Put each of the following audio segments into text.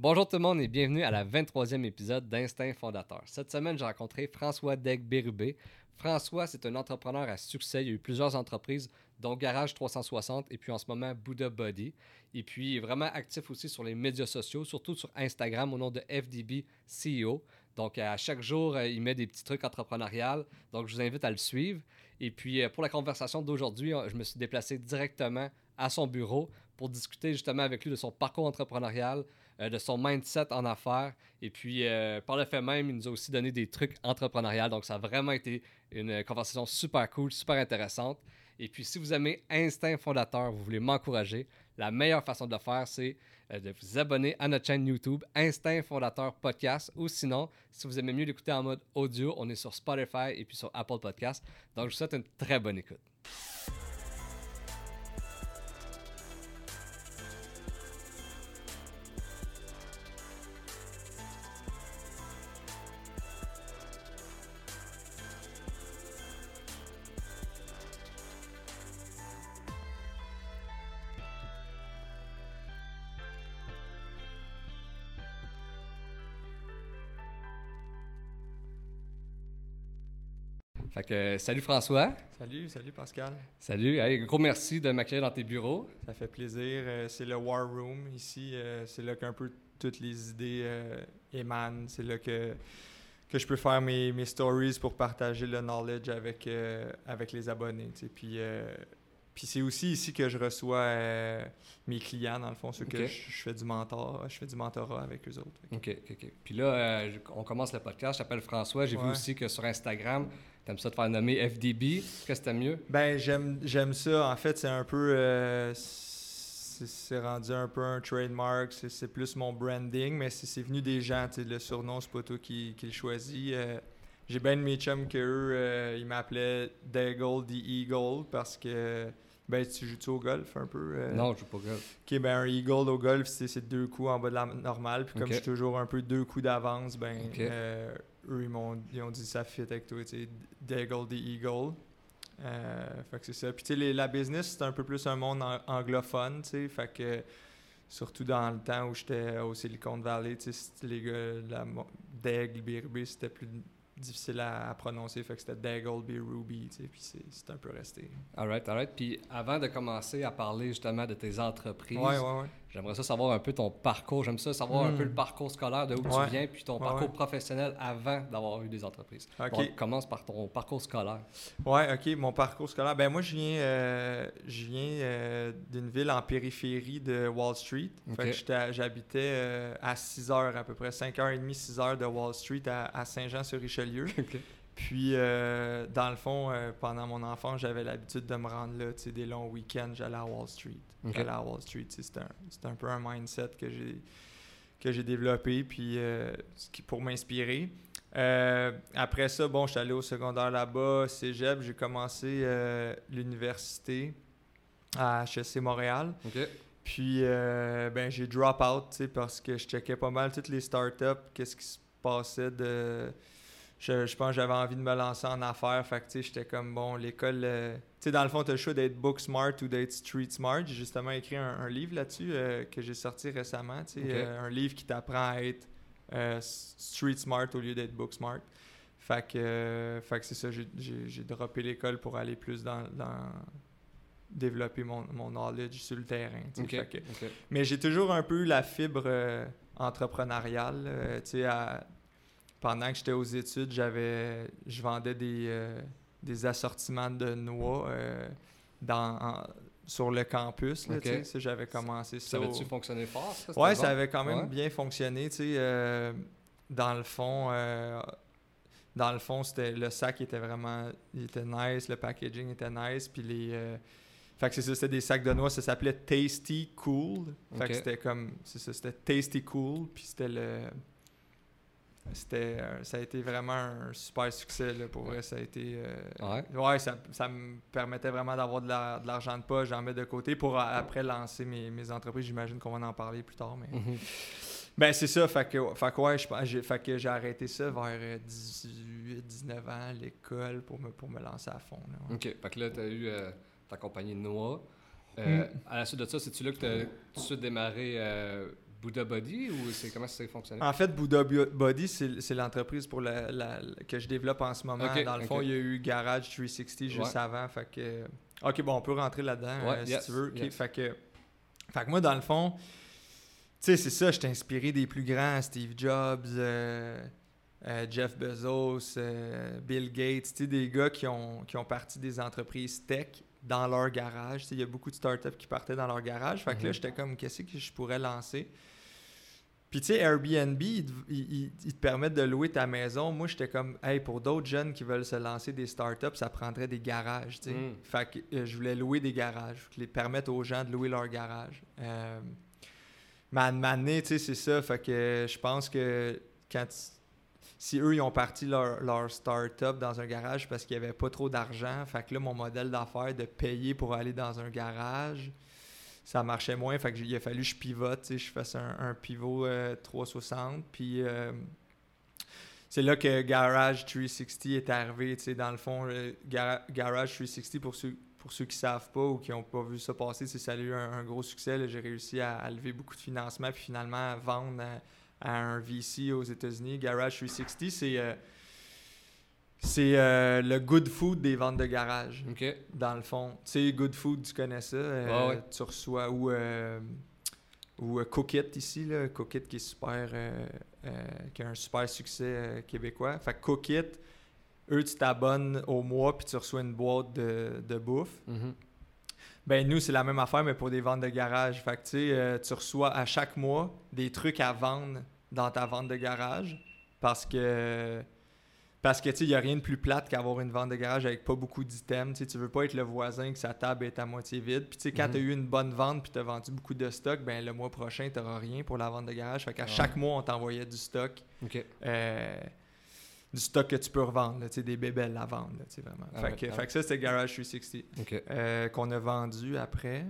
Bonjour tout le monde et bienvenue à la 23e épisode d'Instinct Fondateur. Cette semaine, j'ai rencontré François Degg-Bérubé. François, c'est un entrepreneur à succès. Il a eu plusieurs entreprises, dont Garage 360 et puis en ce moment Buddha Body. Et puis, il est vraiment actif aussi sur les médias sociaux, surtout sur Instagram au nom de FDB CEO. Donc, à chaque jour, euh, il met des petits trucs entrepreneuriales. Donc, je vous invite à le suivre. Et puis, euh, pour la conversation d'aujourd'hui, euh, je me suis déplacé directement à son bureau pour discuter justement avec lui de son parcours entrepreneurial, euh, de son mindset en affaires. Et puis, euh, par le fait même, il nous a aussi donné des trucs entrepreneuriales. Donc, ça a vraiment été une conversation super cool, super intéressante. Et puis, si vous aimez Instinct Fondateur, vous voulez m'encourager, la meilleure façon de le faire, c'est euh, de vous abonner à notre chaîne YouTube Instinct Fondateur Podcast. Ou sinon, si vous aimez mieux l'écouter en mode audio, on est sur Spotify et puis sur Apple Podcast. Donc, je vous souhaite une très bonne écoute. Fait que, salut François. Salut, salut Pascal. Salut. Hey, gros merci de m'accueillir dans tes bureaux. Ça fait plaisir. Euh, c'est le War Room ici. Euh, c'est là qu'un peu toutes les idées euh, émanent. C'est là que, que je peux faire mes, mes stories pour partager le knowledge avec, euh, avec les abonnés. tu sais. Puis, euh, puis c'est aussi ici que je reçois mes clients, dans le fond, ceux que je, je fais du mentor, je fais du mentorat avec eux autres. OK, OK. Puis là, on commence le podcast. Je t'appelle François. J'ai vu aussi que sur Instagram, tu aimes ça te faire nommer FDB. Qu'est-ce que c'était mieux? Ben, j'aime, j'aime ça. En fait, c'est un peu. euh, c'est, rendu un peu un trademark. C'est, plus mon branding, mais c'est, c'est venu des gens. tu sais, Le surnom, c'est pas toi qui, qui le choisis. Euh, j'ai bien de mes chums qu'eux, euh, ils m'appelaient Daigle the Eagle parce que. Ben, tu joues-tu au golf un peu? euh? Non, je joue pas au golf. Ok, ben un eagle au golf, c'est, deux coups en bas de la normale. Puis comme suis toujours un peu deux coups d'avance, ben euh, eux, ils m'ont ils ont dit ça fit avec toi, tu sais, Daigle the Eagle. Euh, fait que c'est ça. Puis tu sais, les- la business, c'est un peu plus un monde ang- anglophone, tu sais. Fait que surtout dans le temps où j'étais au Silicon Valley, tu sais, les gars, la, Daigle, BRB, c'était plus difficile à, à prononcer. Fait que c'était Daigle, B Ruby, tu sais. Puis c'est, c'est un peu resté. All right, all right. Puis avant de commencer à parler justement de tes entreprises, Ouais, ouais, ouais. J'aimerais ça savoir un peu ton parcours. J'aime ça savoir un Hmm. peu le parcours scolaire, de où Ouais. tu viens, puis ton Ouais, parcours ouais. professionnel avant d'avoir eu des entreprises. Ok. On commence par ton parcours scolaire. Ouais, ok, mon parcours scolaire. Ben moi, je viens, euh, je viens euh, d'une ville en périphérie de Wall Street. Fait que j'habitais euh, à 6 heures, à peu près 5h30, 6 heures de Wall Street à, à Saint-Jean-sur-Richelieu. OK. Puis, euh, dans le fond, euh, pendant mon enfance, j'avais l'habitude de me rendre là, tu sais, des longs week-ends, j'allais à Wall Street. Ok. J'allais à Wall Street, c'était un, un peu un mindset que j'ai que j'ai développé puis euh, pour m'inspirer. Après ça, bon, je suis allé au secondaire là-bas, cégep, j'ai commencé l'université à HEC Montréal. Puis, ben, j'ai drop out, tu sais, parce que je checkais pas mal toutes les startups, qu'est-ce qui se passait de... Je, je pense que j'avais envie de me lancer en affaires, fait que, tu sais, j'étais comme, bon, l'école... euh, Tu sais, dans le fond, tu as le choix d'être book smart ou d'être street smart. J'ai justement écrit un, un livre là-dessus euh, que j'ai sorti récemment, tu sais, euh, un livre qui t'apprend à être street smart au lieu d'être book smart. Fait que, fait que c'est ça, j'ai- droppé l'école pour aller plus dans... dans développer mon, mon knowledge sur le terrain. tu sais. OK. Fait que- OK. mais j'ai toujours un peu la fibre euh, entrepreneuriale. euh, tu sais, à- pendant que j'étais aux études, j'avais, je vendais des, euh, des assortiments de noix euh, dans, en- sur le campus. Là, Ok. tu sais. Ça, j'avais commencé ça. Ça au- avait-tu fonctionné fort, ça? Ouais, bon? ça avait quand même Ouais. bien fonctionné. Tu sais, euh, dans le fond, euh, dans le fond, c'était le sac était vraiment, il était nice, le packaging était nice, puis les, euh, fait que c'est ça, c'était des sacs de noix, ça s'appelait Tasty Cool. Fait Ok. que c'était comme, c'est ça, c'était Tasty Cool, puis c'était le, c'était, euh, ça a été vraiment un super succès là, pour vrai, ça a été. euh, Ouais. Ouais, ça, ça me permettait vraiment d'avoir de la- de l'argent de poche, j'en mets de côté pour a- après lancer mes, mes entreprises. J'imagine qu'on va en parler plus tard. Mais... Mhm. Ben, c'est ça. Fait que, fait que ouais, je pense- j'ai, fait que j'ai arrêté ça vers euh, 18, 19 ans, l'école, pour me, pour me lancer à fond. là, ouais. OK. Fait que là, tu as eu euh, ta compagnie de noix. Euh, Mm. À la suite de ça, c'est-tu là que tu as tout de suite démarré euh, Buddha Body ou c'est comment ça fonctionne? En fait, Buddha Body, c'est l'entreprise pour la, la, que je développe en ce moment. Dans le fond, il y a eu Garage 360 juste avant. Fait que... Ok, bon, on peut rentrer là-dedans euh, si tu veux. Fait, que... fait que moi, dans le fond, tu sais, c'est ça, je t'ai inspiré des plus grands, Steve Jobs, euh, euh, Jeff Bezos, Bill Gates, tu sais, des gars qui ont, qui ont parti des entreprises tech dans leur garage. Il y a beaucoup de startups qui partaient dans leur garage. Fait que là, mhm. j'étais comme, qu'est-ce que je pourrais lancer? Puis, tu sais, Airbnb, ils, te permettent de louer ta maison. Moi, j'étais comme, hey, pour d'autres jeunes qui veulent se lancer des startups, ça prendrait des garages, tu sais. Mm. Fait que euh, je voulais louer des garages, les permettre aux gens de louer leur garage. Euh, mais à tu sais, c'est ça. Fait que je pense que quand si eux, ils ont parti leur, leur start-up dans un garage parce qu'il n'y avait pas trop d'argent, fait que là, mon modèle d'affaires de payer pour aller dans un garage, ça marchait moins. Fait que il a fallu que je pivote, je fasse un, pivot 360. Euh, puis euh, c'est là que Garage 360 est arrivé. Dans le fond, Garage 360, pour ceux, qui ne savent pas ou qui n'ont pas vu ça passer, ça a eu un, gros succès. J'ai réussi à, lever beaucoup de financement puis finalement à vendre un VC aux États-Unis. Garage 360, c'est euh, c'est euh, le good food des ventes de garage. Dans le fond. Tu sais, good food, tu connais ça. Euh, tu reçois ou, ou Cookit ici, là, Cookit qui est super qui a un super succès québécois. Fait que Cookit, eux, tu t'abonnes au mois puis tu reçois une boîte de, de bouffe. Mm-hmm. Ben nous, c'est la même affaire, mais pour des ventes de garage. Fait que euh, tu reçois à chaque mois des trucs à vendre dans ta vente de garage parce que parce que tu il n'y a rien de plus plate qu'avoir une vente de garage avec pas beaucoup d'items. Tu tu veux pas être le voisin que sa table est à moitié vide. Puis tu sais, quand mhm. tu as eu une bonne vente puis tu as vendu beaucoup de stock, ben le mois prochain, tu n'auras rien pour la vente de garage. Fait qu'à chaque mois, on t'envoyait du stock. Euh, du stock que tu peux revendre, là, des bébelles à vendre. Là, vraiment. Ah fait, que, fait, que, ça, c'était Garage 360 euh, qu'on a vendu après.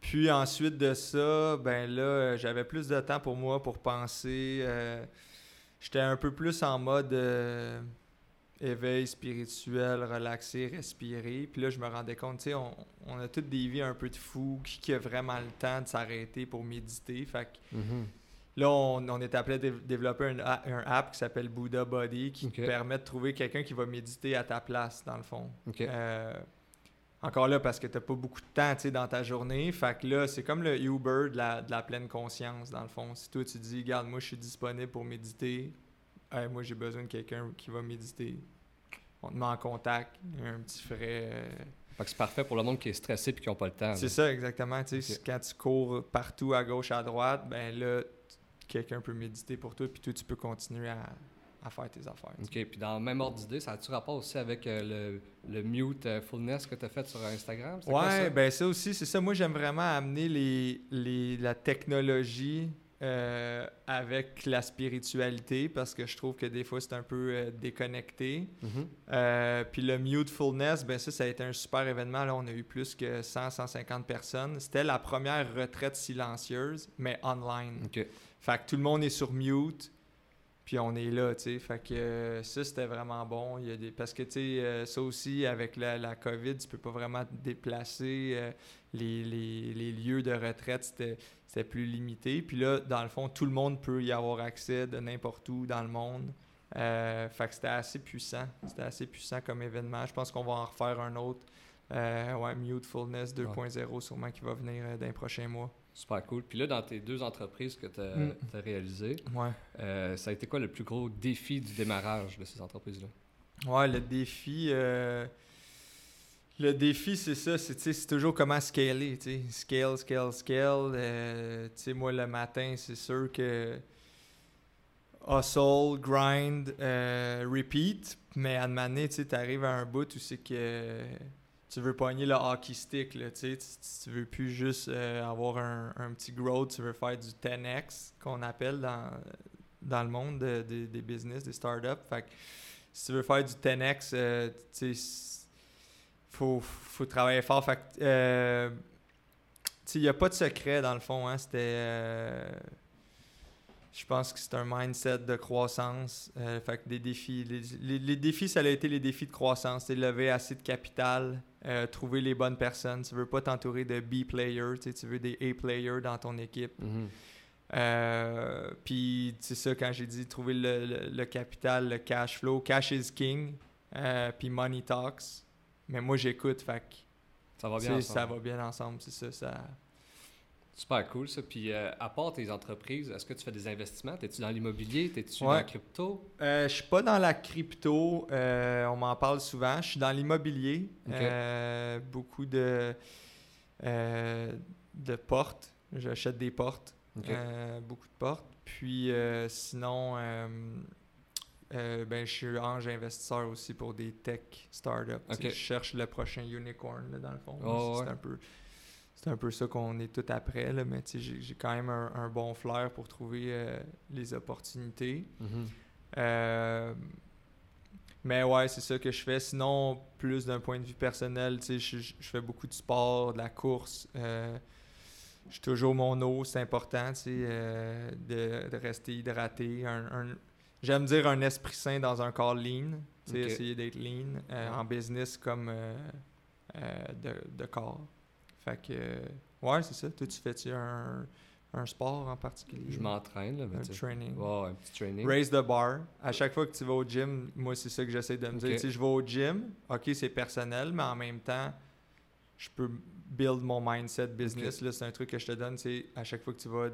Puis ensuite de ça, ben là, j'avais plus de temps pour moi pour penser. Euh, j'étais un peu plus en mode euh, éveil spirituel, relaxer, respirer. Puis là, je me rendais compte, tu sais, on, on, a toutes des vies un peu de. Qui, qui a vraiment le temps de s'arrêter pour méditer? Fait que. Mm-hmm. Là, on, est appelé à développer un, app qui s'appelle Buddha Body qui permet de trouver quelqu'un qui va méditer à ta place, dans le fond. Euh, encore là, parce que tu n'as pas beaucoup de temps dans ta journée. Fait que là, c'est comme le Uber de la, pleine conscience, dans le fond. Si toi, tu dis, regarde, moi, je suis disponible pour méditer, moi, j'ai besoin de quelqu'un qui va méditer. On te met en contact, un petit frais. Euh, c'est parfait pour le monde qui est stressé et qui n'a pas le temps. C'est ça, exactement. Quand tu cours partout à gauche, à droite, ben là, quelqu'un peut méditer pour toi, puis toi, tu peux continuer à, faire tes affaires. OK. Puis dans le même ordre d'idée, ça a-tu rapport aussi avec euh, le, le, mute euh, fullness que tu as fait sur Instagram? Ouais, ben ça aussi, c'est ça. Moi, j'aime vraiment amener les, les, la technologie euh, avec la spiritualité parce que je trouve que des fois, c'est un peu déconnecté. Mm-hmm. puis le Mutefulness, ben ça, ça a été un super événement. Là, on a eu plus que 100-150 personnes. C'était la première retraite silencieuse, mais online. OK. Fait que tout le monde est sur mute, puis on est là, tu sais. Fait que euh, ça, c'était vraiment bon. Il y a des... Parce que, tu sais, euh, ça aussi, avec la, la, COVID, tu peux pas vraiment te déplacer. Euh, les, les, les, lieux de retraite, c'était plus limité. Puis là, dans le fond, tout le monde peut y avoir accès de n'importe où dans le monde. fait que c'était assez puissant. C'était assez puissant comme événement. Je pense qu'on va en refaire un autre. ouais, Mutefulness 2.0, sûrement qui va venir dans les prochains mois. Super cool. Puis là, dans tes deux entreprises que tu as, mm. réalisées, euh, ça a été quoi le plus gros défi du démarrage de ces entreprises-là? Ouais, le défi. Euh, le défi, c'est ça, c'est toujours comment scaler, Scale, scale, scale. Euh, moi, le matin, c'est sûr que hustle, grind, repeat. Mais à demander, tu arrives à un bout où c'est que tu veux pogner le hockey stick, là, tu, tu veux plus juste euh, avoir un, petit growth, tu veux faire du 10x, qu'on appelle dans, dans le monde des business, des startups. Si tu veux faire du 10x, euh, faut, faut travailler fort. Euh, il n'y a pas de secret dans le fond. Hein, C'était je pense que c'est un mindset de croissance. Euh, fait que des défis. Les, défis, ça a été les défis de croissance. C'est lever assez de capital, euh, trouver les bonnes personnes. Tu veux pas t'entourer de B players, tu veux des A players dans ton équipe. Mhm. Euh, puis, c'est ça, quand j'ai dit trouver le, le- le capital, le cash flow, cash is king, euh, puis money talks. Mais moi, j'écoute, fait que, Ça va bien ensemble. ça va bien ensemble, c'est ça. ça... Super cool ça. Puis euh, à part tes entreprises, est-ce que tu fais des investissements? T'es-tu dans l'immobilier? T'es-tu dans la crypto? Euh, je suis pas dans la crypto, euh, on m'en parle souvent. Je suis dans l'immobilier. Beaucoup de, de portes. J'achète des portes. Beaucoup de portes. Puis sinon, ben, je suis ange investisseur aussi pour des tech startups. Tu. Je cherche le prochain unicorn, là, dans le fond. Oh, c'est ouais. un peu. C'est un peu ça qu'on est tout après, là, mais j'ai quand même un, un bon flair pour trouver euh, les opportunités. Mhm. Euh, mais ouais, c'est ça que je fais. Sinon, plus d'un point de vue personnel, tu sais, je, je- fais beaucoup de sport, de la course. euh, je suis toujours mon eau, c'est important, tu sais, de, de rester hydraté. Un- un- J'aime dire un esprit sain dans un corps lean. Tu sais, Ok. essayer d'être lean en business comme de, de corps. Fait que, ouais, c'est ça. Toi, tu fais-tu un, un sport en particulier? Je m'entraîne, là, mais Un training. Ouais, ouais, un petit training. Raise the bar. À chaque fois que tu vas au gym, moi, c'est ça que j'essaie de me dire. Sais, je vais au gym, OK, c'est personnel, mais en même temps, je peux build mon mindset business. Là, c'est un truc que je te donne, c'est à chaque fois que tu vas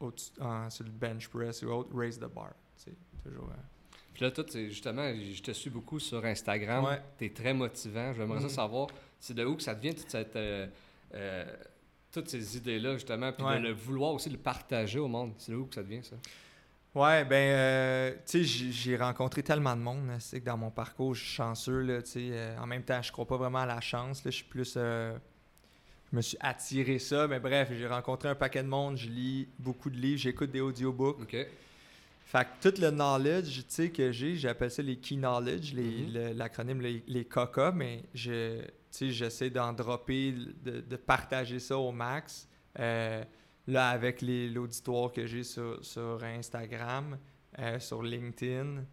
au- en- sur le bench press ou autre, raise the bar. C'est toujours... euh, Puis là, toi, justement, je te suis beaucoup sur Instagram. Ouais. Tu es très motivant. J'aimerais ça Mhm. savoir, c'est de où que ça devient toute cette, euh, euh, toutes ces idées-là, justement, puis Ouais. de le vouloir aussi le partager au monde. C'est de où que ça devient, ça? Ouais, ben, euh, tu sais, j'ai- rencontré tellement de monde. là, C'est que dans mon parcours, je suis chanceux. Là, tu sais, euh, en même temps, je crois pas vraiment à la chance. Là, je suis plus. euh, je me suis attiré ça. Mais bref, j'ai rencontré un paquet de monde. Je lis beaucoup de livres. J'écoute des audiobooks. OK. Fait que tout le knowledge tu sais, que j'ai, j'appelle ça les key knowledge, les- Mhm. le- l'acronyme les, les COCA, mais je, j'essaie d'en dropper, de, de partager ça au max. Euh, là, avec l'auditoire que j'ai sur, sur Instagram, euh, sur LinkedIn,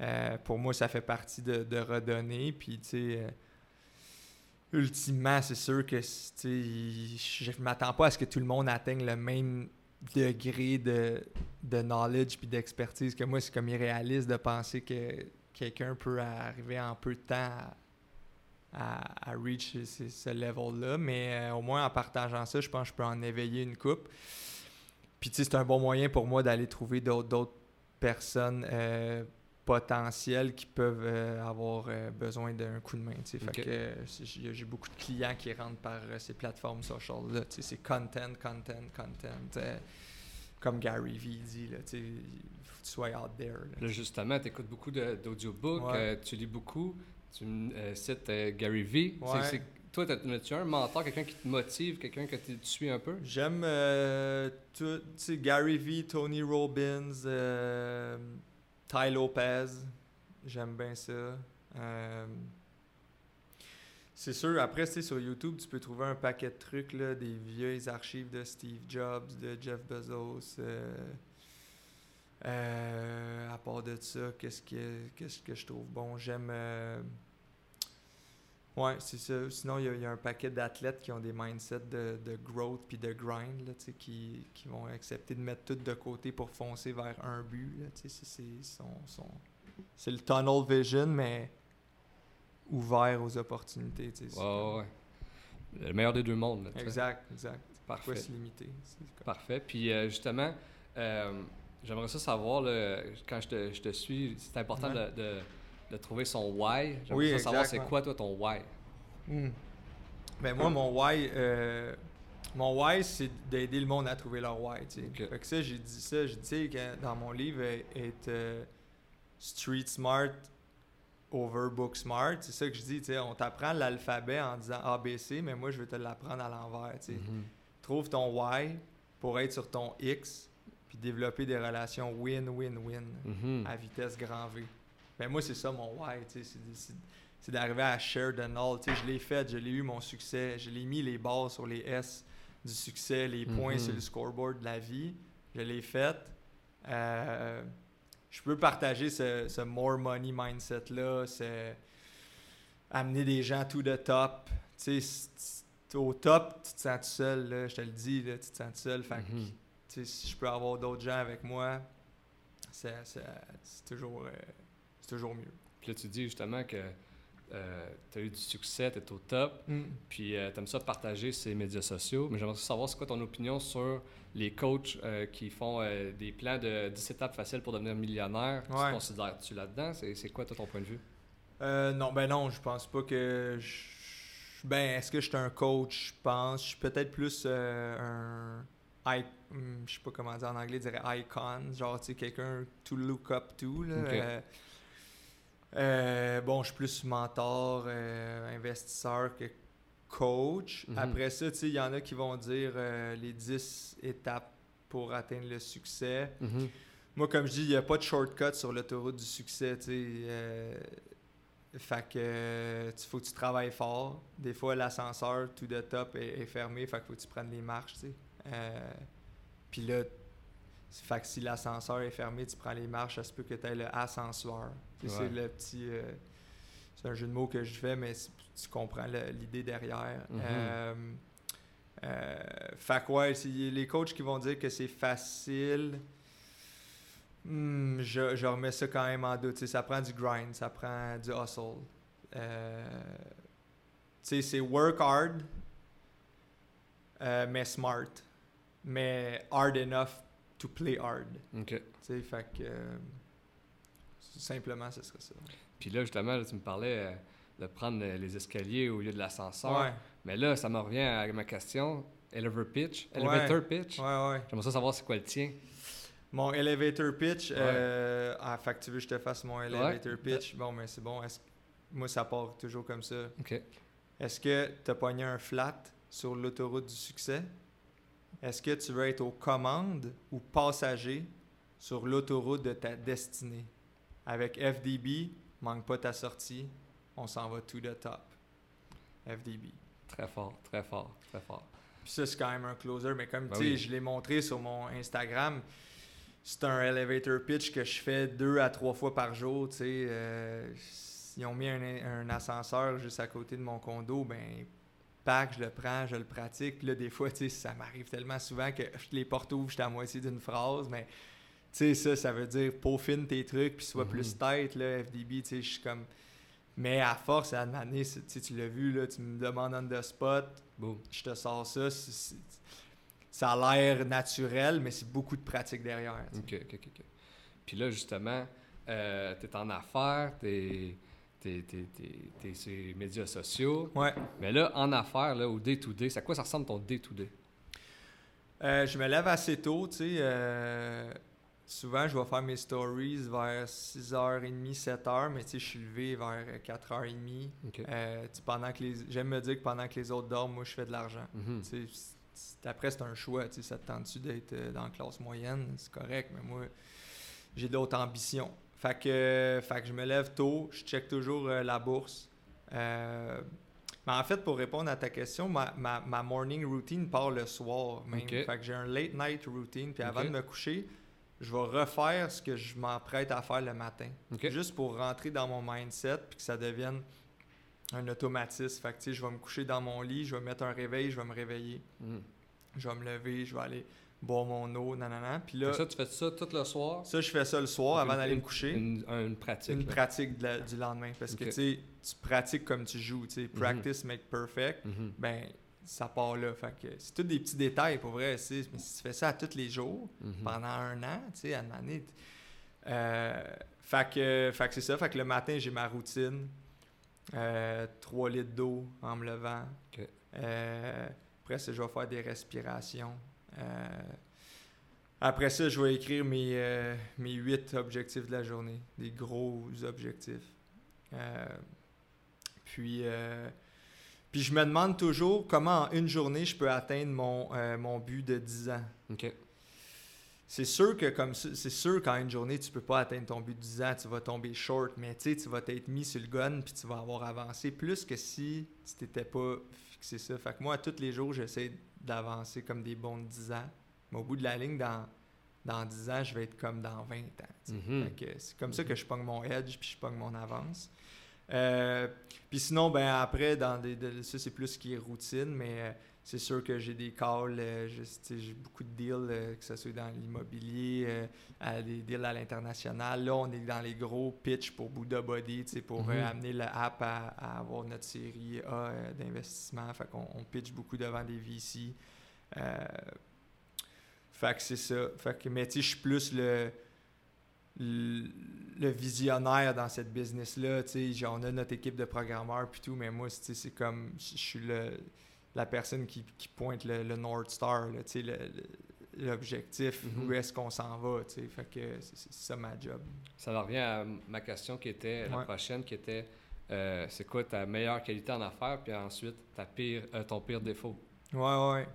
euh, pour moi, ça fait partie de, de redonner. Puis, tu sais, ultimement, c'est sûr que je ne m'attends pas à ce que tout le monde atteigne le même degré de, de knowledge puis d'expertise que moi. C'est comme irréaliste de penser que quelqu'un peut arriver en peu de temps à, à, à reach ce, ce level-là. Mais euh, au moins, en partageant ça, je pense que je peux en éveiller une coupe. Puis, tu sais, c'est un bon moyen pour moi d'aller trouver d'autres personnes euh, potentielles qui peuvent euh, avoir besoin d'un coup de main. tu sais. Fait que j'ai beaucoup de clients qui rentrent par ces plateformes sociales-là. tu sais, C'est content, content, content. comme Gary Vee dit, là, faut que tu sois out there. là. Là, justement, tu écoutes beaucoup d'audiobooks, Ouais. euh, tu lis beaucoup, tu euh, cites euh, Gary Ouais. c'est- toi, t'as- as-tu un mentor, quelqu'un qui te motive, quelqu'un que tu tu suis un peu? J'aime euh, tout, tu Gary Vee, Tony Robbins, euh, Ty Lopez. J'aime bien ça. Euh, c'est sûr, après, tu sur YouTube, tu peux trouver un paquet de trucs, là, des vieilles archives de Steve Jobs, de Jeff Bezos. Euh, à part de ça, qu'est-ce que, qu'est-ce que je trouve bon? J'aime. euh, Ouais, c'est ça. Sinon, il y, a- il y a un paquet d'athlètes qui ont des mindsets de, de growth puis de grind, là, qui, qui vont accepter de mettre tout de côté pour foncer vers un but. c'est- c'est son- son- c'est le tunnel vision, mais ouvert aux opportunités. c'est Ouais. Le meilleur des deux mondes. là. Exact, exact. Pourquoi Parfait. se limiter? C'est comme- Parfait. Puis euh, justement, j'aimerais ça savoir, là, quand je te, je te suis, c'est important Ouais. de, de- de trouver son why. J'aimerais Oui, ça savoir c'est ouais. quoi, toi, ton why? Hmm. Ben moi, mon why, euh, mon why, c'est d'aider le monde à trouver leur why. Fait que ça, j'ai dit ça. J'ai dit que dans mon livre, être euh, street smart over book smart. C'est ça que je dis. On t'apprend l'alphabet en disant ABC, mais moi, je vais te l'apprendre à l'envers. Mhm. Trouve ton why pour être sur ton X, puis développer des relations win-win-win Mhm. à vitesse grand V. Ben moi, c'est ça mon why, c'est- d'arriver à share the sais, je l'ai fait, je l'ai eu mon succès, je l'ai mis les barres sur les S du succès, les points Mhm. sur le scoreboard de la vie. Je l'ai fait. Euh, je peux partager ce, ce more money mindset-là, c'est amener des gens to the top. Tu sais, au top, tu te sens tout seul, là, je te le dis, là, tu te sens tout seul. Fait Mhm. Tu tu si je peux avoir d'autres gens avec moi, c'est toujours, euh, c'est toujours mieux. Puis là, tu dis justement que tu as eu du succès, tu es au top, puis tu aimes ça partager ces médias sociaux. Mais j'aimerais savoir, c'est quoi ton opinion sur les coachs euh, qui font euh, des plans de 10 étapes faciles pour devenir millionnaire? Tu Ouais. considères-tu là-dedans? C'est c'est quoi, toi, ton point de vue? Euh, non, ben non, je pense pas que. je- Ben, est-ce que je suis un coach? Je pense. Je suis peut-être plus euh, un. I- je sais pas comment dire en anglais, je dirais icon. Genre, tu sais, quelqu'un to look up to. Là. Euh, euh, bon, je suis plus mentor, euh, investisseur que coach. Mhm. Après ça, tu sais, il y en a qui vont dire les 10 étapes pour atteindre le succès. Moi, comme je dis, il n'y a pas de shortcut sur l'autoroute du succès, tu sais. fait que tu faut que tu travailles fort. Des fois, l'ascenseur tout de top est, est fermé, fait qu'il faut que tu prennes les marches, tu sais. Puis là, fait que si l'ascenseur est fermé, tu prends les marches, ça se peut que tu aies le ascenseur. Ouais. C'est le petit... euh, c'est un jeu de mots que je fais, mais tu comprends l'idée derrière. Euh, euh, fait que ouais, c'est les coachs qui vont dire que c'est facile. Hmm, je, je remets ça quand même en doute. Ça prend du grind, ça prend du hustle. C'est work hard, mais smart. Mais hard enough to play hard. OK. Tu sais, fait que. euh, simplement, ce serait ça. Puis là, justement, là, tu me parlais euh, de prendre euh, les escaliers au lieu de l'ascenseur. Ouais, Mais là, ça me revient à ma question. Elevator pitch? Ouais. Elevator pitch? ouais, ouais. J'aimerais savoir c'est quoi le tien. Mon elevator pitch, euh, ah, fait que tu veux que je te fasse mon elevator Ouais. pitch? Bon, mais c'est bon. Est-ce- moi, ça part toujours comme ça. OK. Est-ce que tu as pogné un flat sur l'autoroute du succès? Est-ce que tu veux être aux commandes ou passager sur l'autoroute de ta destinée? Avec FDB, manque pas ta sortie, on s'en va to the top. FDB. Très fort, très fort, très fort. Puis ça, c'est quand même un closer, mais comme Ben tu sais, oui. je l'ai montré sur mon Instagram, c'est un elevator pitch que je fais deux à trois fois par jour. Tu sais, euh, ils ont mis un, un ascenseur juste à côté de mon condo, ben, pack, je le prends, je le pratique. Puis là, des fois, tu sais, ça m'arrive tellement souvent que je les portes ouvrent, j'étais à moitié d'une phrase, mais tu sais, ça, ça veut dire peaufine tes trucs, puis sois Mhm. plus tête, là, FDB, tu sais, je suis comme. Mais à force, à c'est- tu sais, tu l'as vu, là, tu me demandes on the spot, Boom. je te sors ça. ça a l'air naturel, mais c'est beaucoup de pratique derrière. tu sais. OK, OK, OK. ok. Puis là, justement, euh, tu es en affaires, tu es, sur les médias sociaux. Ouais. Mais là, en affaires, là, au day-to-day, c'est à quoi ça ressemble ton day-to-day? Euh, je me lève assez tôt, tu sais. euh, souvent, je vais faire mes stories vers 6h30, 7h, mais tu sais, je suis levé vers 4h30. OK. Euh, pendant que les... J'aime me dire que pendant que les autres dorment, moi, je fais de l'argent. C'est- c'est- après, c'est un choix. Tu sais, ça te tente-tu d'être dans la classe moyenne? C'est correct, mais moi, j'ai d'autres ambitions. Fait que, fait que je me lève tôt, je check toujours euh, la bourse. Euh, mais en fait, pour répondre à ta question, ma, ma, ma morning routine part le soir même. Fait que j'ai un late night routine. Puis avant de me coucher, je vais refaire ce que je m'emprête à faire le matin. Juste pour rentrer dans mon mindset puis que ça devienne un automatisme. Fait que, je vais me coucher dans mon lit, je vais mettre un réveil, je vais me réveiller. Mhm. Je vais me lever, je vais aller boire mon eau, nanana. Puis là, ça, tu fais ça tout le soir? ça, je fais ça le soir Donc, avant d'aller me coucher. Une, une pratique. Une là. pratique la- du lendemain. Parce que, tu sais, tu pratiques comme tu joues. Tu sais, practice make perfect. Mhm. Ben, ça part là. Fait que c'est tous des petits détails, pour vrai. Mais si tu fais ça à tous les jours, Mhm. pendant un an, tu sais, à une année. Euh, fait que, fait que c'est ça. Fait que le matin, j'ai ma routine. 3 litres d'eau en me levant. Ok. Euh, après je vais faire des respirations. Euh, après ça, je vais écrire mes, euh, mes 8 objectifs de la journée. Des gros objectifs. Euh, puis, puis je me demande toujours comment en une journée je peux atteindre mon, mon but de 10 ans. OK. C'est sûr que comme c'est sûr qu'en une journée, tu peux pas atteindre ton but de 10 ans, tu vas tomber short, mais tu sais, tu vas t'être mis sur le gun puis tu vas avoir avancé plus que si tu t'étais pas fixé ça. Fait que moi, tous les jours, j'essaie d'avancer comme des bons de 10 ans. Mais au bout de la ligne, dans, dans 10 ans, je vais être comme dans 20 ans. Mhm. Que c'est comme ça que je pogne mon edge puis je pogne mon avance. Euh, puis sinon, ben après, dans des, de- ça c'est plus ce qui est routine, mais euh, c'est sûr que j'ai des calls, euh, j'ai beaucoup de deals, que ce soit dans l'immobilier, des deals à l'international. Là, on est dans les gros pitch pour Buddha Body, pour Mhm. amener l'app à, à avoir notre série A d'investissement. Fait qu'on on pitch beaucoup devant des VC. Fait que c'est ça. Fait que, mais tu sais, je suis plus le, le, visionnaire dans cette business-là. On a notre équipe de programmeurs puis tout, mais moi, c'est comme, je suis la personne qui, qui pointe le, le North Star, l'objectif, Mhm. où est-ce qu'on s'en va, tu sais. Fait que c'est ça ma job. Ça revient à ma question qui était, la Ouais. prochaine, qui était euh, c'est quoi ta meilleure qualité en affaires, puis ensuite ta pire, euh, ton pire défaut? Ouais, ouais.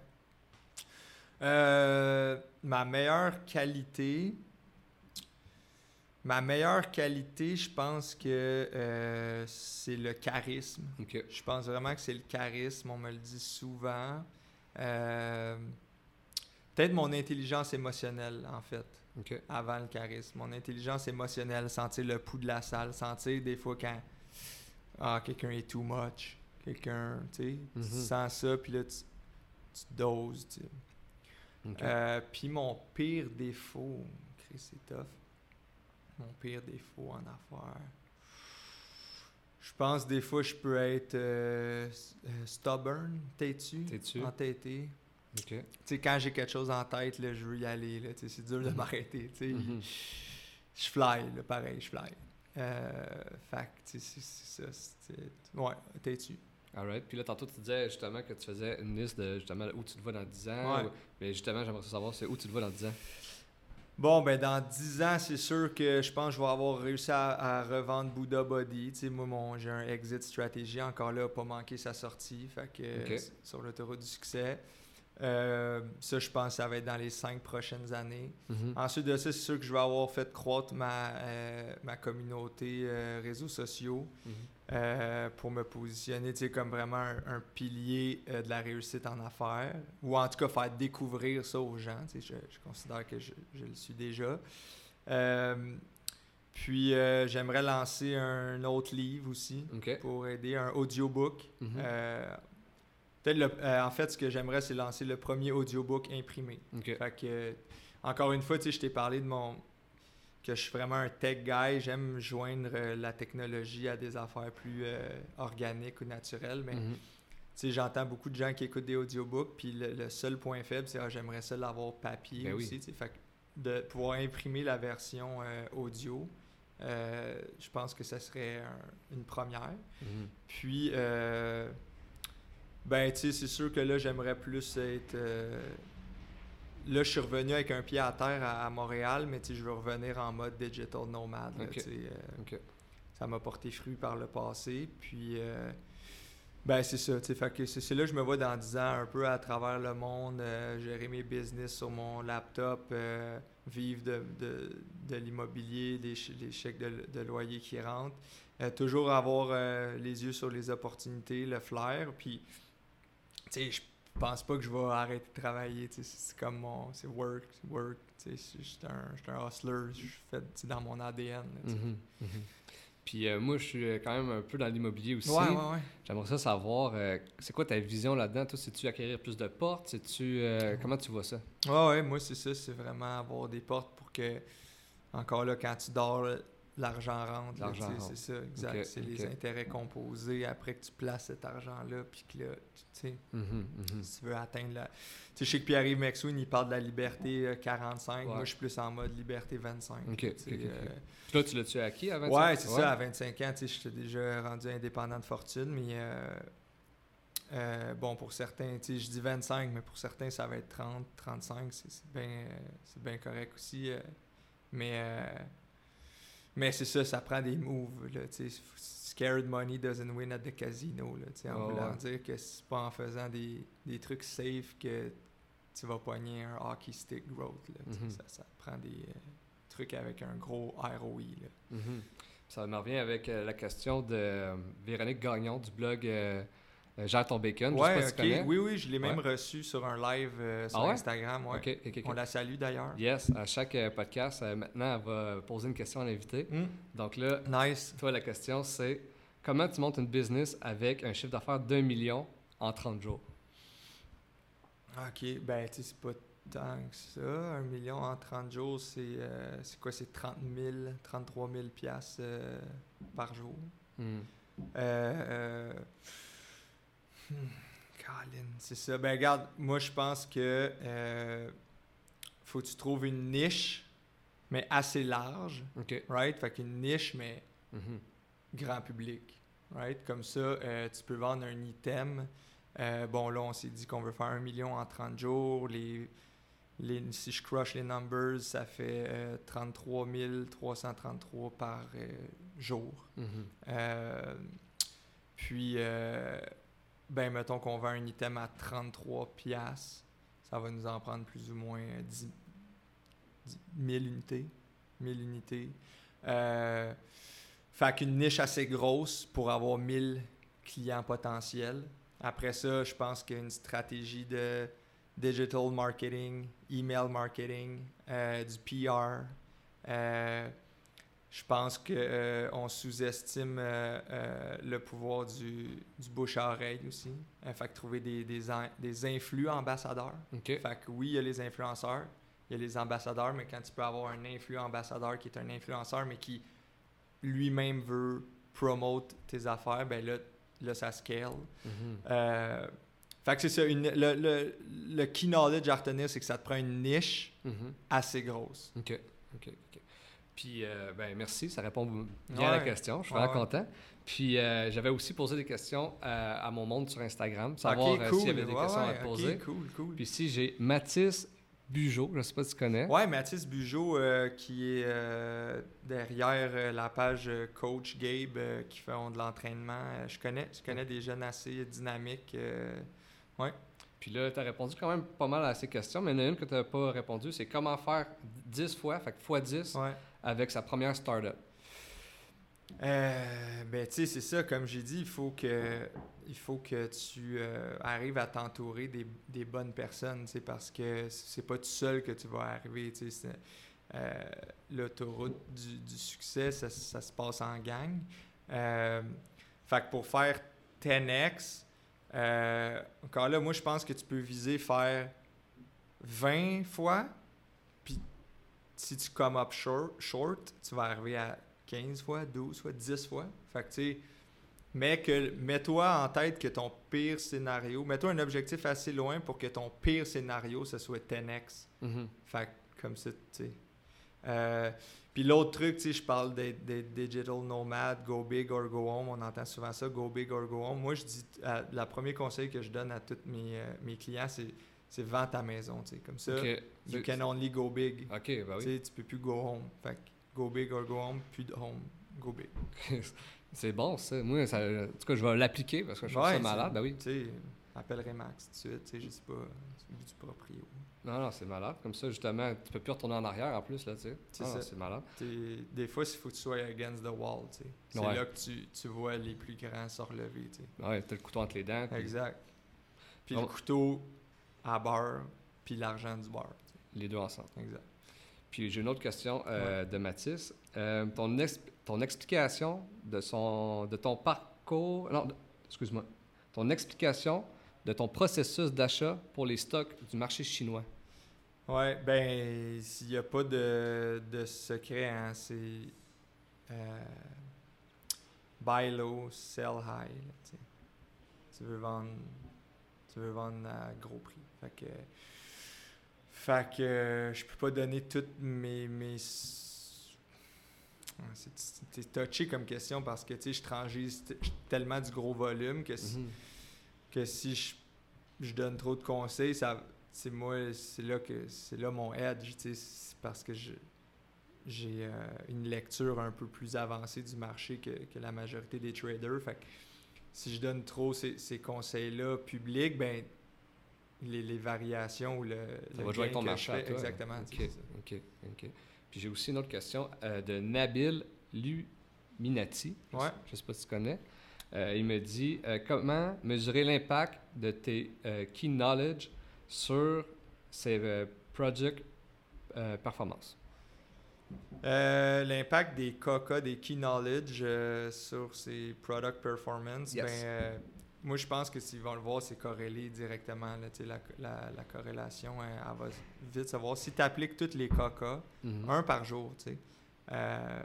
Euh, ma meilleure qualité. Ma meilleure qualité, je pense que euh, c'est le charisme. Je pense vraiment que c'est le charisme, on me le dit souvent. Euh, Peut-être mon intelligence émotionnelle, en fait, avant le charisme. Mon intelligence émotionnelle, sentir le pouls de la salle, sentir des fois quand ah, quelqu'un est too much, quelqu'un, tu sais, tu sens ça, puis là, tu, tu doses, tu sais. Ok. Euh, puis mon pire défaut, Chris, c'est tough. Mon pire défaut en affaires. Je pense des fois je peux être euh, euh, stubborn, têtu, Têtu. entêté. Ok. Tu sais, quand j'ai quelque chose en tête, là, je veux y aller. C'est dur de Mhm. m'arrêter. tu sais. Mhm. Je fly, là, pareil, je fly. Euh, fait c'est ça. c'est- Ouais, têtu. Alright. Puis là, tantôt, tu disais justement que tu faisais une liste de justement où tu te vois dans 10 ans. Ouais. ou- Mais justement, j'aimerais savoir c'est où tu te vois dans 10 ans? Bon, ben dans 10 ans, c'est sûr que je pense que je vais avoir réussi à, à revendre Buddha Body. Tu sais, moi, mon, j'ai un exit stratégie. Encore là, pas manqué sa sortie. Fait que Ok. s- sur l'autoroute du succès. Euh, ça, je pense que ça va être dans les 5 prochaines années. Mhm. Ensuite de ça, c'est sûr que je vais avoir fait croître ma, euh, ma communauté euh, réseaux sociaux Mhm. euh, pour me positionner comme vraiment un, un pilier de la réussite en affaires, ou en tout cas faire découvrir ça aux gens. Je, je considère que je, je le suis déjà. Puis j'aimerais lancer un autre livre aussi pour aider, un audiobook. Mhm. Peut-être le- euh, en fait, ce que j'aimerais, c'est lancer le premier audiobook imprimé. Fait que, encore une fois, tu sais, je t'ai parlé de mon. que je suis vraiment un tech guy. J'aime joindre euh, la technologie à des affaires plus euh, organiques ou naturelles. Mais, Mhm. tu sais, j'entends beaucoup de gens qui écoutent des audiobooks. Puis le, le seul point faible, c'est ah, j'aimerais ça l'avoir papier Ben aussi. Fait que de pouvoir imprimer la version audio, je pense que ça serait un- une première. Mhm. Puis, ben, tu sais, c'est sûr que là, j'aimerais plus être. euh, là, je suis revenu avec un pied à terre à, à Montréal, mais tu je veux revenir en mode digital nomade. là, euh, ça m'a porté fruit par le passé. Puis, euh, ben, c'est ça. Fait que c'est là que je me vois dans 10 ans, un peu à travers le monde, euh, gérer mes business sur mon laptop, euh, vivre de, de, de l'immobilier, les, ch- les chèques de, de loyer qui rentrent. Euh, toujours avoir les yeux sur les opportunités, le flair. Puis, sais, je pense pas que je vais arrêter de travailler. tu C'est comme mon. C'est work, c'est work. tu Je suis un, un hustler. Je c'est dans mon ADN. là, tu. Mhm. Mhm. Puis euh, moi, je suis euh, quand même un peu dans l'immobilier aussi. Ouais, ouais, ouais. J'aimerais ça savoir, euh, c'est quoi ta vision là-dedans? Toi, sais-tu acquérir plus de portes? Euh, comment tu vois ça? Ouais, ouais, moi, c'est ça. C'est vraiment avoir des portes pour que, encore là, quand tu dors, l'argent rentre. L'argent. C'est ça, exact. C'est les intérêts composés après que tu places cet argent-là. Puis que là, tu Mhm, mhm. si tu veux atteindre la. Tu sais, je sais que Pierre-Yves McSween, il parle de la liberté euh, 45. Ouais. Moi, je suis plus en mode liberté 25. Ok, tu sais, ok, ok, ok. euh, Puis là, tu l'as-tu acquis à 25? Ouais, c'est ça, à 25 ans, tu sais, j'étais déjà rendu indépendant de fortune, mais euh, euh, bon, pour certains, je dis 25, mais pour certains, ça va être 30, 35, c'est bien euh, c'est bien correct aussi. euh, mais euh, mais c'est ça, ça prend des moves, là. Scared money doesn't win at the casino, là, en voulant ouais. dire que c'est pas en faisant des, des trucs safe que tu vas pogner un hockey stick growth, là, Mhm. ça, ça prend des euh, trucs avec un gros ROI, là. Mhm. Ça me revient avec euh, la question de euh, Véronique Gagnon du blog Gère ton bacon. Je sais Ouais, pas si tu. Oui, oui, je l'ai même Ouais. reçu sur un live euh, sur Ah ouais? Instagram. ouais. Ok, ok, ok. On la salue d'ailleurs. Yes, à chaque euh, podcast, euh, maintenant, elle va poser une question à l'invité. Hmm, Donc là, Nice. toi, la question, c'est comment tu montes une business avec un chiffre d'affaires d'un million en 30 jours? Ok, ben, tu sais, c'est pas tant que ça. Un million en 30 jours, c'est euh, c'est quoi? C'est 30 000, 33 000 piastres euh, par jour. Euh, euh, hmm, Colin, c'est ça. Ben, regarde, moi, je pense que euh, faut que tu trouves une niche, mais assez large, OK. right? Fait qu'une niche, mais Mhm. grand public, right? Comme ça, euh, tu peux vendre un item. Euh, bon, là, on s'est dit qu'on veut faire un million en 30 jours. Les, les, si je crush les numbers, ça fait euh, 33 333 par euh, jour. Mhm. Euh, puis, ben, mettons qu'on vend un item à 33 piastres, ça va nous en prendre plus ou moins 10, 10 1000 unités. 1000 unités. Euh, fait qu'une niche assez grosse pour avoir 1000 clients potentiels. Après ça, je pense qu'il y a une stratégie de digital marketing, email marketing, euh, du PR. euh, je pense qu'on sous-estime euh, euh, le pouvoir du, du bouche à oreille aussi. Euh, fait que trouver des, des, des influx ambassadeurs. OK. Fait que oui, il y a les influenceurs, il y a les ambassadeurs, mais quand tu peux avoir un influx ambassadeur qui est un influenceur, mais qui lui-même veut promote tes affaires, ben là, là ça scale. Euh, fait que c'est ça, une- le, le, le key knowledge à retenir, c'est que ça te prend une niche Mhm. assez grosse. OK. OK. Puis, euh, ben, merci. Ça répond bien à la Ouais. question. Je suis Ouais, vraiment ouais. content. Puis, euh, j'avais aussi posé des questions euh, à mon monde sur Instagram, savoir cool. s'il y avait des Ouais, questions à ouais, te poser. cool, cool. Puis ici, j'ai Mathis Bugeaud. Je ne sais pas si tu connais. Ouais, Mathis Bugeaud, qui est derrière la page Coach Gabe, qui font de l'entraînement. Je connais, je connais des jeunes assez dynamiques. euh, Puis là, tu as répondu quand même pas mal à ces questions, mais il y en a une que tu n'as pas répondu, c'est comment faire 10 fois, fait que fois 10, ouais. Avec sa première startup? Euh, ben, tu sais, c'est ça, comme j'ai dit, il faut que, il faut que tu euh, arrives à t'entourer des, des bonnes personnes, tu parce que c'est pas tout seul que tu vas arriver, tu sais. euh, L'autoroute du, du succès, ça, ça se passe en gang. Fait que pour faire 10x, euh, encore là, moi, je pense que tu peux viser faire 20 fois, si tu come up short, short, tu vas arriver à 15 fois, 12 fois, 10 fois. Fait que, tu sais, mais que, mets-toi en tête que ton pire scénario, mets-toi un objectif assez loin pour que ton pire scénario, ce soit 10x. Mhm. Fait que, comme ça, tu sais. Euh, puis l'autre truc, tu sais, je parle des, des digital nomades, go big or go home. On entend souvent ça, go big or go home. Moi, je dis, euh, le premier conseil que je donne à tous mes, euh, mes clients, c'est, vends ta maison, tu sais. Comme ça. You can only go big. OK, Tu oui. sais, tu peux plus go home. Fait go big or go home, plus de home, go big. c'est bon, ça. Moi, ça, en tout cas, je vais l'appliquer parce que je Ouais, ça malade. Ben oui. Tu sais, appellerai Max tout de suite, tu sais, je sais pas, c'est du proprio. Non, non, c'est malade. Comme ça, justement, tu peux plus retourner en arrière en plus, là, tu sais. C'est Ah. C'est malade. Tu des fois, il faut que tu sois against the wall, tu sais. C'est Ouais. là que tu, tu vois les plus grands se relever, tu sais. Ouais, t'as le couteau entre les dents. puis Exact. Puis Oh. le couteau à beurre, puis l'argent du beurre. Les deux ensemble. Exact. Puis j'ai une autre question euh, de Mathis. Euh, ton, ton explication de, son, de ton parcours. Non, excuse-moi. Ton explication de ton processus d'achat pour les stocks du marché chinois. Ouais, ben, s'il n'y a pas de, de secret, hein, c'est euh, buy low, sell high. là, tu veux vendre, tu veux vendre à gros prix. Fait que, fait que euh, je peux pas donner toutes mes, mes c'est touché comme question parce que je transige t- tellement du gros volume que si, Mhm. que si je, je donne trop de conseils, ça c'est moi c'est là que c'est là mon edge, sais, c'est parce que je j'ai euh, une lecture un peu plus avancée du marché que, que la majorité des traders. Fait que si je donne trop ces, ces conseils-là publics, ben les, les variations ou le, Ça le va jouer avec ton marché fais- exactement. OK, tu sais, c'est ça. OK, OK. Puis j'ai aussi une autre question euh, de Nabil Luminati. Je Ouais. sais- Je sais pas si tu connais. Euh, il me dit euh, comment mesurer l'impact de tes key knowledge sur ces project performances. Euh, L'impact des KK, des Key Knowledge sur ces product performance, Yes. ben, moi, je pense que s'ils vont le voir, c'est corrélé directement. Là, la, la, la corrélation, elle, elle va vite savoir. Si tu appliques tous les caca, Mhm. un par jour, euh,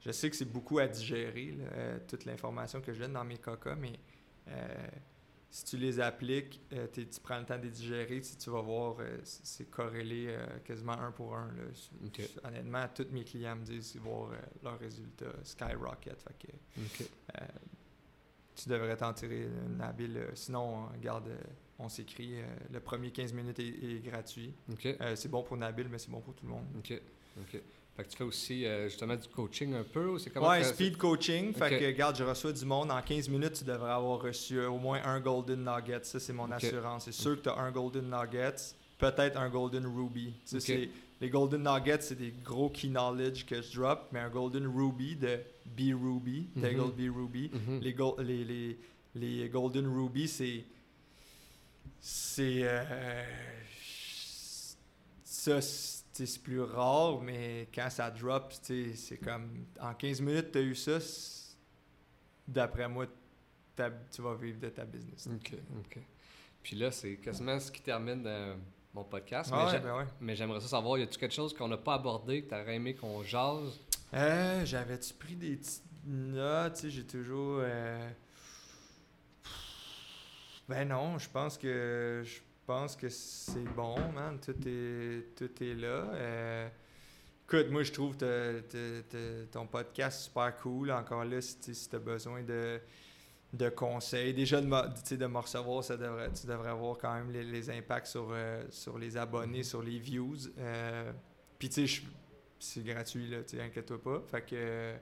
je sais que c'est beaucoup à digérer, là, euh, toute l'information que je donne dans mes caca, mais euh, si tu les appliques, tu prends le temps de les digérer, si tu vas voir, c'est corrélé quasiment un pour un. là. Honnêtement, tous mes clients me disent voir leurs résultats skyrocket. Fait que, Ok. Euh, tu devrais t'en tirer une habile. euh, sinon, on- regarde, euh, on s'écrit. euh, le premier 15 minutes est, est gratuit. Euh, c'est bon pour Nabil, mais c'est bon pour tout le monde. Ok. Ok. Fait que tu fais aussi euh, justement du coaching un peu ou c'est comment Ouais, speed coaching. Fait que, regarde, je reçois du monde. En 15 minutes, tu devrais avoir reçu euh, au moins un Golden Nugget. Ça, c'est mon assurance. C'est sûr que tu as un Golden Nugget, peut-être un Golden Ruby. Les Golden Nuggets, c'est des gros key knowledge que je drop, mais un Golden Ruby de B Ruby, Mhm. Daigle B Ruby. Mhm. Les, gol- les, les, les Golden Ruby, c'est. C'est. euh, ça, c'est plus rare, mais quand ça drop, c'est comme. En 15 minutes, tu as eu ça. D'après moi, tu vas vivre de ta business. Ok. Ok. Puis là, c'est quasiment ce qui termine euh, mon podcast. Ah mais ouais, j'ai- ben ouais. mais j'aimerais ça savoir, y a-tu quelque chose qu'on n'a pas abordé, que tu aurais aimé qu'on jase? Euh, J'avais-tu pris des petites notes? J'ai toujours. euh, Ben non, je pense que je pense que c'est bon, man. Tout est, tout est là. Euh, Écoute, moi, je trouve ton podcast super cool. Encore là, si, tu as besoin de, de conseils, déjà de, de me recevoir, ça devrait, tu devrais avoir quand même les, impacts sur, sur les abonnés, sur les views. Puis, tu sais, c'est gratuit, là, inquiète-toi pas. Fait que euh,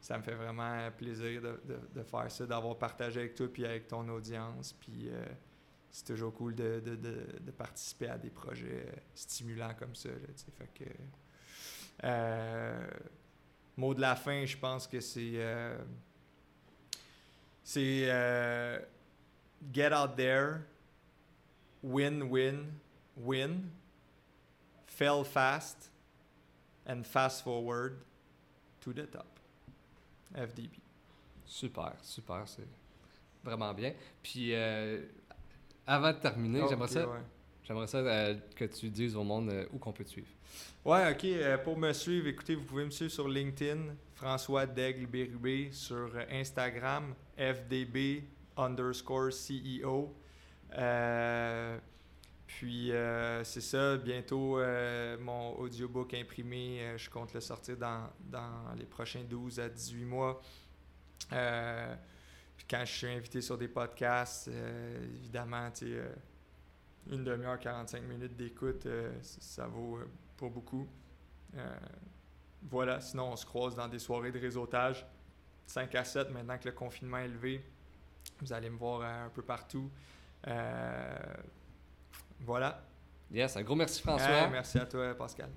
ça me fait vraiment plaisir de, de- faire ça, d'avoir partagé avec toi puis avec ton audience. Puis euh, c'est toujours cool de, de- participer à des projets euh, stimulants comme ça, là. Fait que... mot de la fin, je pense que c'est... c'est... get out there, win, win, win, fail fast, and fast forward to the top. FDB. Super, super, c'est vraiment bien. Puis euh, avant de terminer, j'aimerais Ok, ça, Ouais, j'aimerais ça euh, que tu dises au monde euh, où qu'on peut te suivre. Ouais, ok. euh, pour me suivre, écoutez, vous pouvez me suivre sur LinkedIn, François Daigle Bérubé, sur euh, Instagram, FDB underscore CEO. Puis euh, c'est ça, bientôt euh, mon audiobook imprimé, euh, je compte le sortir dans, dans les prochains 12 à 18 mois. Puis quand je suis invité sur des podcasts, évidemment, une demi-heure, 45 minutes d'écoute, ça vaut pas beaucoup. Voilà, sinon on se croise dans des soirées de réseautage, 5 à 7, maintenant que le confinement est levé. Vous allez me voir un peu partout. Voilà. Yes, un gros merci François. Ouais, merci à toi, Pascal.